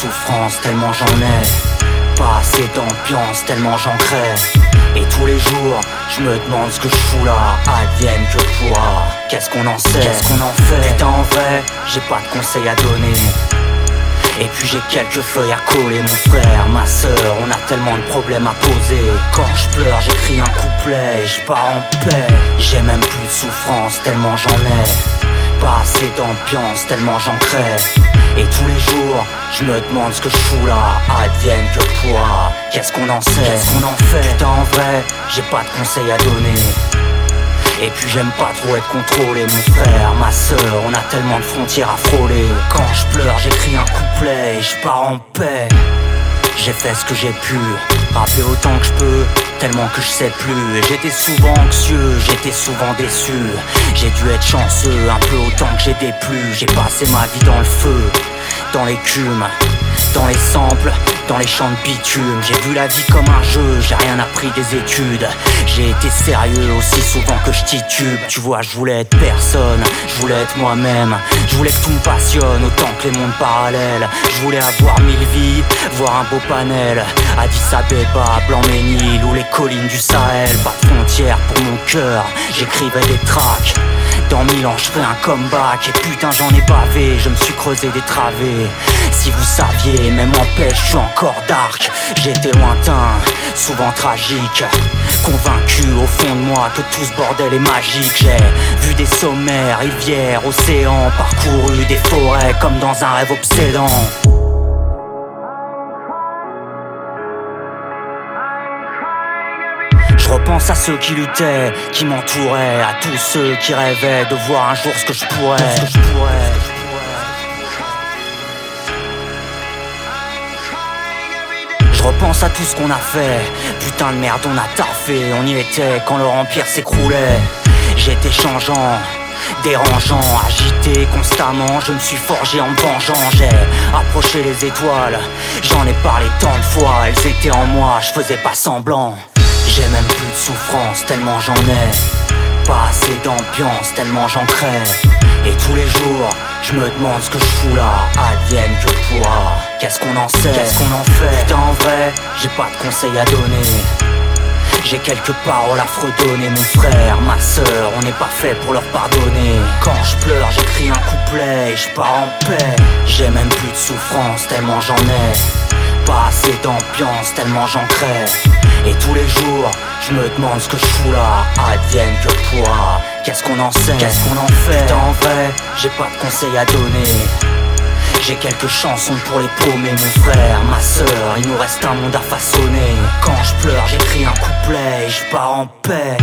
souffrance tellement j'en ai. Pas assez d'ambiance tellement j'en crée. Et tous les jours, je me demande ce que je fous là. Advienne que pourra. Qu'est-ce qu'on en sait? Qu'est-ce qu'on en fait? Putain, en vrai, j'ai pas de conseils à donner. Et puis j'ai quelques feuilles à coller, mon frère, ma soeur, on a tellement de problèmes à poser. Quand je pleure, j'écris un couplet et je pars en paix. J'ai même plus de souffrance, tellement j'en ai. Pas assez d'ambiance, tellement j'en crée. Et tous les jours, je me demande ce que je fous là. Advienne que pourra. Qu'est-ce qu'on en sait? Qu'est-ce qu'on en fait? Putain, en vrai, j'ai pas de conseils à donner. Et puis j'aime pas trop être contrôlé mon frère, ma soeur, on a tellement de frontières à frôler Quand je pleure j'écris un couplet et je pars en paix J'ai fait ce que j'ai pu, rapper autant que je peux Tellement que je sais plus, j'étais souvent anxieux, j'étais souvent déçu. J'ai dû être chanceux, un peu autant que j'ai déplu J'ai passé ma vie dans le feu, dans l'écume dans les samples, dans les champs de bitume. J'ai vu la vie comme un jeu, j'ai rien appris des études. J'ai été sérieux aussi souvent que je titube. Tu vois, je voulais être personne, je voulais être moi-même. Je voulais que tout me passionne autant que les mondes parallèles. Je voulais avoir mille vies, voir un beau panel. Addis Abeba, Blanc-Ménil ou les collines du Sahel. Pas de frontières pour mon cœur, j'écrivais des tracks. Dans mille ans, je ferai un comeback. Et putain, j'en ai bavé, je me suis creusé des travées. Si vous saviez, même en pêche, je suis encore dark. J'étais lointain, souvent tragique. Convaincu au fond de moi que tout ce bordel est magique. J'ai vu des sommets, rivières, océans, parcouru des forêts comme dans un rêve obsédant. Je repense à ceux qui luttaient, qui m'entouraient, à tous ceux qui rêvaient de voir un jour ce que je pourrais. Ce que je pourrais. Je repense à tout ce qu'on a fait. Putain de merde, on a taffé. On y était quand leur empire s'écroulait. J'étais changeant. Dérangeant, agité constamment, je me suis forgé en me vengeant, j'ai approché les étoiles, j'en ai parlé tant de fois, elles étaient en moi, je faisais pas semblant. J'ai même plus de souffrance, tellement j'en ai. Pas assez d'ambiance, tellement j'en crée. Et tous les jours, je me demande ce que je fous là. Advienne que pourra. Qu'est-ce qu'on en sait? Qu'est-ce qu'on en fait? Putain, en vrai, j'ai pas de conseils à donner. J'ai quelques paroles à fredonner, mon frère, ma soeur, on n'est pas fait pour leur pardonner. Quand je pleure, j'écris un couplet et je pars en paix. J'ai même plus de souffrance, tellement j'en ai. Pas assez d'ambiance, tellement j'en crée. Et tous les jours, je me demande ce que je fous là. Advienne que pourra. Qu'est-ce qu'on en sait? Qu'est-ce qu'on en fait? Putain, en vrai, j'ai pas de conseils à donner. J'ai quelques chansons pour les paumer, mon frère, ma soeur, il nous reste un monde à façonner. Quand je pleure, j'écris un couplet et je pars en paix.